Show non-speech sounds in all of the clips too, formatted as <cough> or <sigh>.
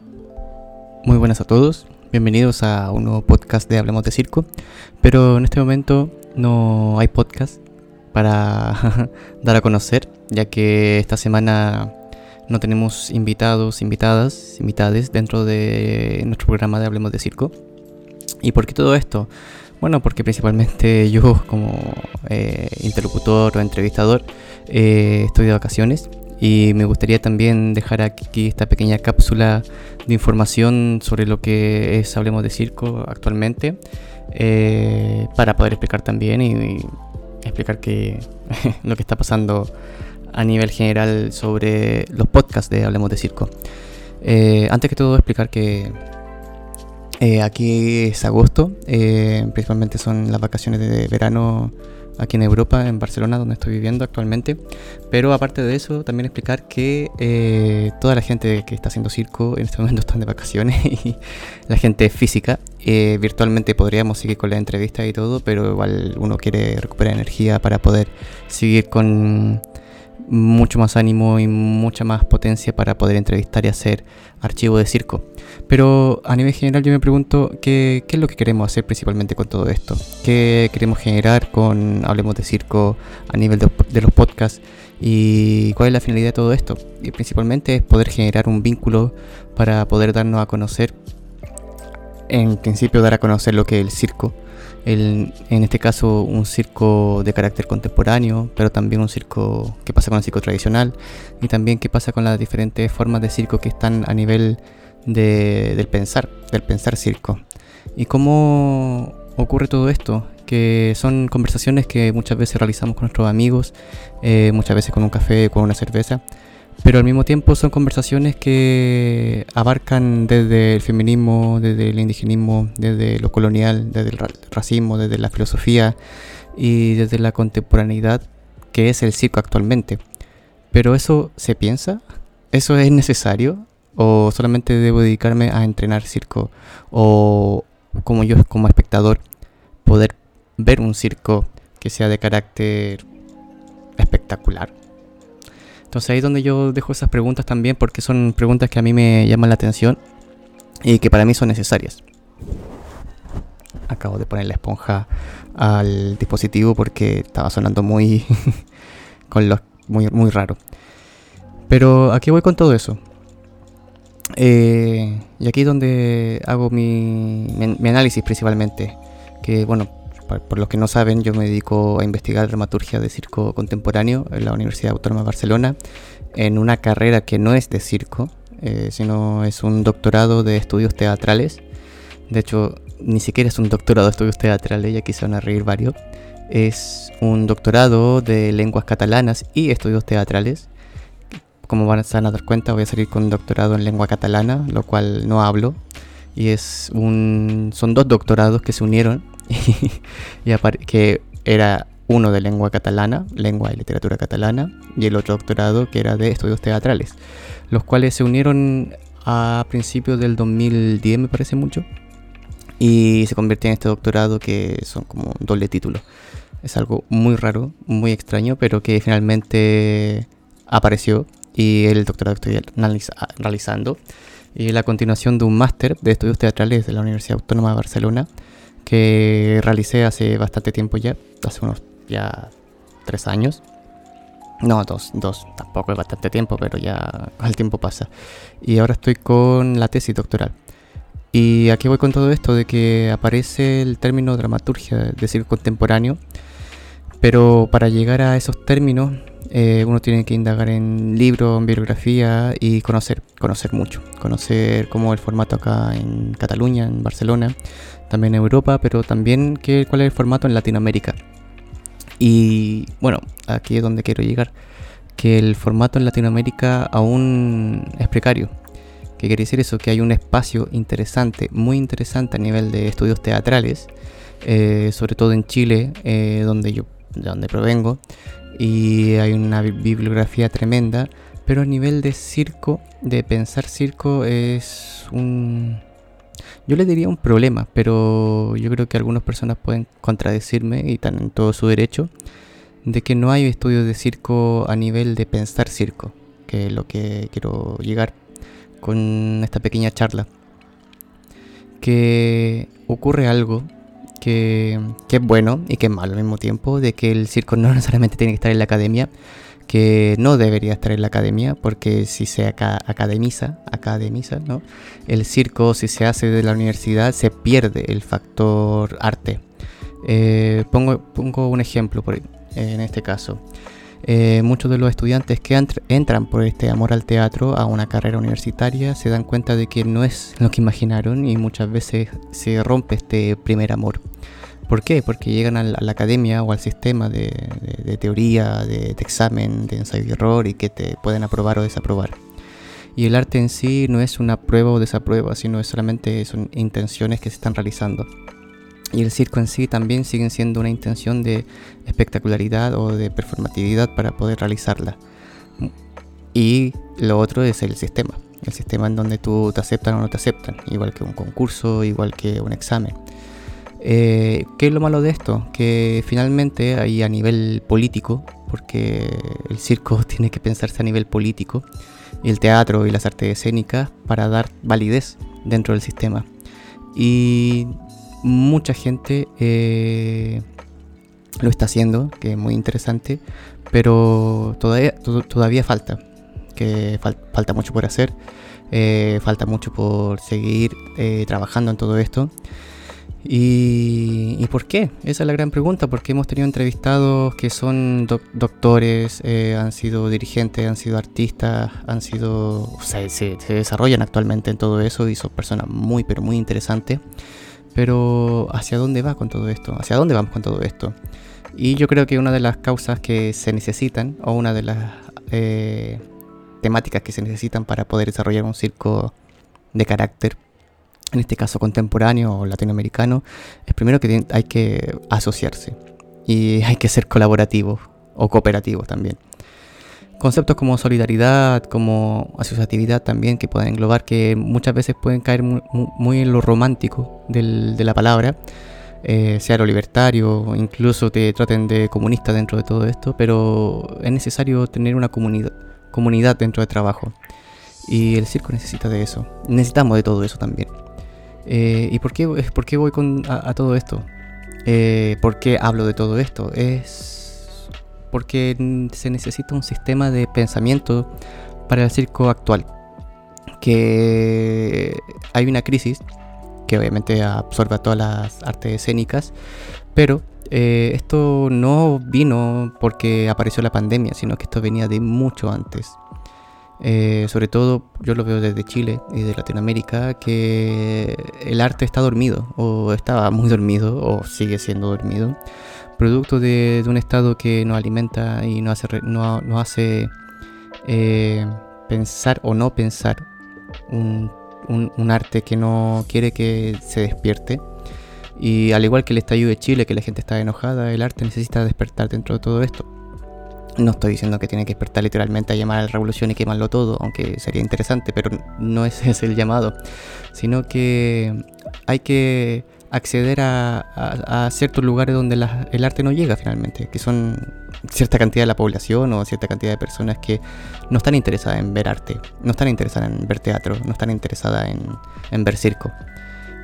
Muy buenas a todos, bienvenidos a un nuevo podcast de Hablemos de Circo, pero en este momento no hay podcast para <laughs> dar a conocer, ya que esta semana no tenemos invitados, invitadas, invitades dentro de nuestro programa de Hablemos de Circo. ¿Y por qué todo esto? Bueno, porque principalmente <laughs> yo como eh, interlocutor o entrevistador eh, estoy de vacaciones y me gustaría también dejar aquí esta pequeña cápsula de información sobre lo que es Hablemos de Circo actualmente eh, para poder explicar también y, explicar que <laughs> lo que está pasando a nivel general sobre los podcasts de Hablemos de Circo. Eh, antes que todo explicar que eh, aquí es agosto, principalmente son las vacaciones de verano aquí en Europa, en Barcelona, donde estoy viviendo actualmente. Pero aparte de eso, también explicar que eh, toda la gente que está haciendo circo en este <laughs> momento están de vacaciones <laughs> y la gente física. Eh, virtualmente podríamos seguir con la entrevista y todo, pero igual uno quiere recuperar energía para poder seguir con mucho más ánimo y mucha más potencia para poder entrevistar y hacer archivo de circo. Pero a nivel general yo me pregunto qué, es lo que queremos hacer principalmente con todo esto. ¿Qué queremos generar con Hablemos de Circo a nivel de, los podcasts? ¿Y cuál es la finalidad de todo esto? Y principalmente es poder generar un vínculo para poder darnos a conocer, en principio dar a conocer lo que es el circo. en este caso un circo de carácter contemporáneo, pero también un circo que pasa con el circo tradicional y también qué pasa con las diferentes formas de circo que están a nivel del pensar, del pensar circo. ¿Y cómo ocurre todo esto? Que son conversaciones que muchas veces realizamos con nuestros amigos, eh, muchas veces con un café, con una cerveza, pero al mismo tiempo son conversaciones que abarcan desde el feminismo, desde el indigenismo, desde lo colonial, desde el racismo, desde la filosofía y desde la contemporaneidad que es el circo actualmente. Pero eso se piensa, eso es necesario, o solamente debo dedicarme a entrenar circo o como yo como espectador poder ver un circo que sea de carácter espectacular. Entonces ahí es donde yo dejo esas preguntas también porque son preguntas que a mí me llaman la atención y que para mí son necesarias. Acabo de poner la esponja al dispositivo porque estaba sonando muy <laughs> con los muy muy raro. Pero aquí voy con todo eso. Eh, y aquí es donde hago mi, análisis principalmente. Que bueno, por, los que no saben, yo me dedico a investigar dramaturgia de circo contemporáneo en la Universidad Autónoma de Barcelona, en una carrera que no es de circo, eh, sino es un doctorado de estudios teatrales. De hecho, ni siquiera es un doctorado de estudios teatrales, y aquí se van a reír varios. Es un doctorado de lenguas catalanas y estudios teatrales como van a dar cuenta, voy a salir con un doctorado en lengua catalana, lo cual no hablo. Y es un, son dos doctorados que se unieron, <laughs> y, que era uno de lengua catalana, lengua y literatura catalana, y el otro doctorado que era de estudios teatrales, los cuales se unieron a principios del 2010, me parece mucho, y se convirtió en este doctorado que son como doble título. Es algo muy raro, muy extraño, pero que finalmente apareció y el doctorado que estoy realizando. Y la continuación de un máster de estudios teatrales de la Universidad Autónoma de Barcelona que realicé hace bastante tiempo ya, hace unos ya tres años. No, dos, dos, tampoco es bastante tiempo, pero ya el tiempo pasa. Y ahora estoy con la tesis doctoral. Y aquí voy con todo esto de que aparece el término dramaturgia, de decir, contemporáneo. Pero para llegar a esos términos eh, uno tiene que indagar en libros, en bibliografía y conocer, conocer mucho. Conocer cómo el formato acá en Cataluña, en Barcelona, también Europa, pero también qué, cuál es el formato en Latinoamérica. Y bueno, aquí es donde quiero llegar. Que el formato en Latinoamérica aún es precario. ¿Qué quiere decir eso? Que hay un espacio interesante, muy interesante a nivel de estudios teatrales, eh, sobre todo en Chile, eh, donde yo, de donde provengo, y hay una bibliografía tremenda, pero a nivel de circo, de pensar circo es un... Yo le diría un problema, pero yo creo que algunas personas pueden contradecirme y están en todo su derecho de que no hay estudios de circo a nivel de pensar circo, que es lo que quiero llegar. con esta pequeña charla. Que ocurre algo que, que, es bueno y que es malo al mismo tiempo, de que el circo no <laughs> necesariamente tiene que estar en la academia, que no debería estar en la academia, porque si se academiza, academiza, ¿no? El circo, si se hace de la universidad, se pierde el factor arte. Eh, pongo, pongo un ejemplo por, en este caso. Eh, muchos de los estudiantes que entran por este amor al teatro a una carrera universitaria se dan cuenta de que no es lo que imaginaron y muchas veces se rompe este primer amor. ¿Por qué? Porque llegan a la, academia o al sistema de, teoría, de, examen, de ensayo y error y que te pueden aprobar o desaprobar. Y el arte en sí no es una prueba o desaprueba, sino solamente son intenciones que se están realizando. Y el circo en sí también sigue siendo una intención de espectacularidad o de performatividad para poder realizarla. Y lo otro es el sistema. El sistema en donde tú te aceptan o no te aceptan. Igual que un concurso, igual que un examen. Eh, ¿Qué es lo malo de esto? Que finalmente ahí a nivel político, porque el circo <laughs> tiene que pensarse a nivel político, y el teatro y las artes escénicas para dar validez dentro del sistema. Y mucha gente eh, lo está haciendo, que es muy interesante, pero todavía, falta, que falta mucho por hacer, eh, falta mucho por seguir trabajando en todo esto. ¿Y, por qué? Esa es la gran pregunta, porque hemos tenido entrevistados que son doctores, eh, han sido dirigentes, han sido artistas, han sido, o sea, se, desarrollan actualmente en todo eso y son personas muy, pero muy interesantes. Pero ¿hacia dónde va con todo esto? ¿Hacia dónde vamos con todo esto? Y yo creo que una de las causas que se necesitan, o una de las eh, temáticas que se necesitan para poder desarrollar un circo de carácter en este caso contemporáneo o latinoamericano, es primero que hay que asociarse y <laughs> hay que ser colaborativos o cooperativos también. Conceptos como solidaridad, como asociatividad también, que pueden englobar, que muchas veces pueden caer muy, en lo romántico de la palabra, eh, sea lo libertario, incluso te traten de comunista dentro de todo esto, pero es necesario tener una comunidad, comunidad dentro de trabajo. Y el circo necesita de eso. Necesitamos de todo eso también. Eh, ¿Y por qué, por qué voy con, a, todo esto? Eh, ¿Por qué hablo de todo esto? Es porque se necesita un sistema de pensamiento para el circo actual. Que hay una crisis que obviamente absorbe todas las artes escénicas, pero eh, esto no vino porque apareció la pandemia, sino que esto venía de mucho antes. Eh, sobre todo yo lo veo desde Chile y de Latinoamérica, que el arte está dormido, o estaba muy dormido, o sigue siendo dormido, producto de, un Estado que nos alimenta y nos hace, no, hace eh, pensar o no pensar un, un, arte que no quiere que se despierte. Y al igual que el estallido de Chile, que la gente está enojada, el arte necesita despertar dentro de todo esto. No estoy diciendo que tiene que despertar literalmente a llamar a la revolución y quemarlo todo, aunque sería interesante, pero no ese es el llamado, sino que hay que acceder a, ciertos lugares donde el arte no llega finalmente, que son cierta cantidad de la población o cierta cantidad de personas que no están interesadas en ver arte, no están interesadas en ver teatro, no están interesadas en, ver circo.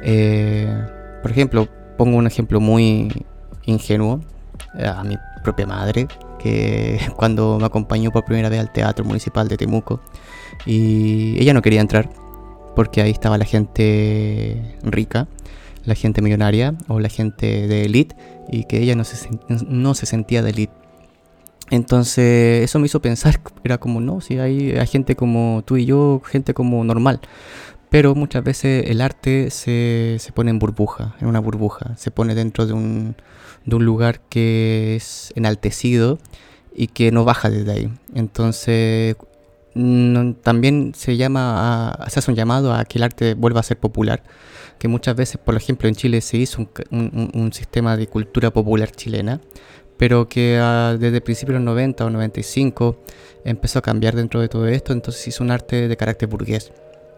Eh, por ejemplo, pongo un ejemplo muy ingenuo a mi propia madre, que <laughs> cuando me acompañó por primera vez al Teatro Municipal de Temuco y ella no quería entrar porque ahí estaba la gente rica, la gente millonaria o la gente de elite y que ella no se, sentía de elite. Entonces eso me hizo pensar, era como, no, si hay, hay gente como tú y yo, gente como normal. Pero muchas veces el arte se, se pone en burbuja, en una burbuja, se pone dentro de un, de un lugar que es enaltecido y que no baja desde ahí. Entonces, también se llama a, se hace un llamado a que el arte vuelva a ser popular, que muchas veces, por ejemplo, en Chile se hizo un, un, sistema de cultura popular chilena, pero que ah, desde principios de los 90 o 95 empezó a cambiar dentro de todo esto, entonces hizo un arte de carácter burgués.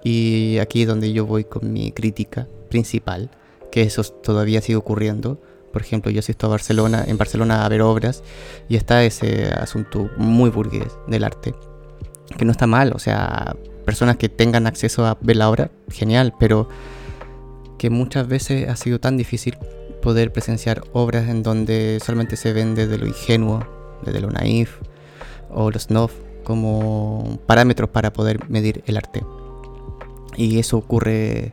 Y aquí es donde yo voy con mi crítica principal, que eso todavía sigue ocurriendo, por ejemplo, yo asisto a Barcelona, en Barcelona a ver obras y está ese asunto muy burgués del arte, que no está mal, o sea, personas que tengan acceso a ver la obra, genial, pero que muchas veces ha sido tan difícil poder presenciar obras en donde solamente se ven desde lo ingenuo, desde lo naif o los snuff como parámetros para poder medir el arte. Y eso ocurre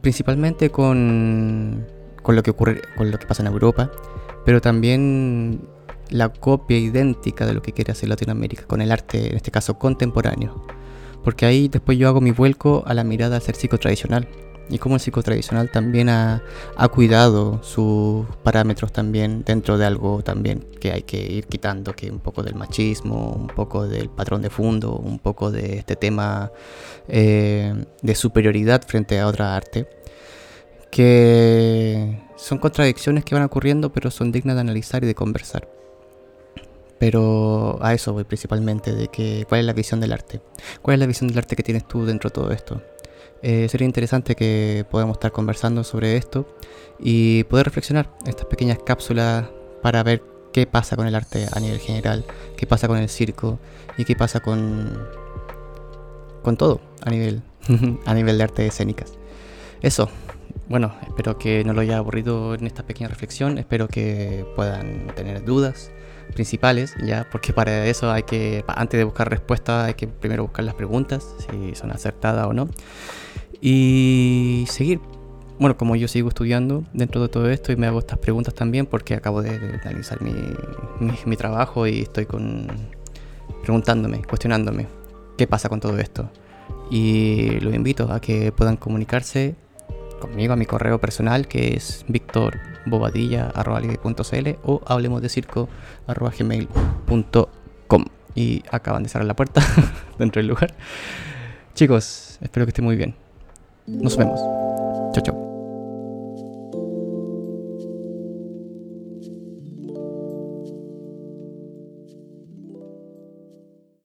principalmente con, con lo que ocurre con lo que pasa en Europa, pero también la copia idéntica de lo que quiere hacer Latinoamérica con el arte, en este caso contemporáneo. Porque ahí después yo hago mi vuelco a la mirada al ser tradicional y como el psicotradicional también ha, cuidado sus parámetros también dentro de algo también que hay que ir quitando, que un poco del machismo, un poco del patrón de fondo, un poco de este tema eh, de superioridad frente a otra arte, que son contradicciones que van ocurriendo pero son dignas de analizar y de conversar. Pero a eso voy principalmente, de que cuál es la visión del arte. ¿Cuál es la visión del arte que tienes tú dentro de todo esto? Eh, sería interesante que podamos estar conversando sobre esto y poder reflexionar estas pequeñas cápsulas para ver qué pasa con el arte a nivel general, qué pasa con el circo y qué pasa con, con todo a nivel, <laughs> a nivel de artes escénicas. Eso, bueno, espero que no lo haya aburrido en esta pequeña reflexión, espero que puedan tener dudas principales, ya, porque para eso hay que, antes de buscar respuestas, hay que primero buscar las preguntas, si son acertadas o no y seguir. Bueno, como yo sigo estudiando dentro de todo esto y me hago estas preguntas también porque acabo de, analizar mi, mi, trabajo y estoy con preguntándome, cuestionándome qué pasa con todo esto. Y los invito a que puedan comunicarse conmigo a mi correo personal que es victorbobadilla.cl o hablemos de circo.gmail.com y acaban de cerrar la puerta <laughs> dentro del lugar. Chicos, espero que estén muy bien. Nos vemos. Chao, chao.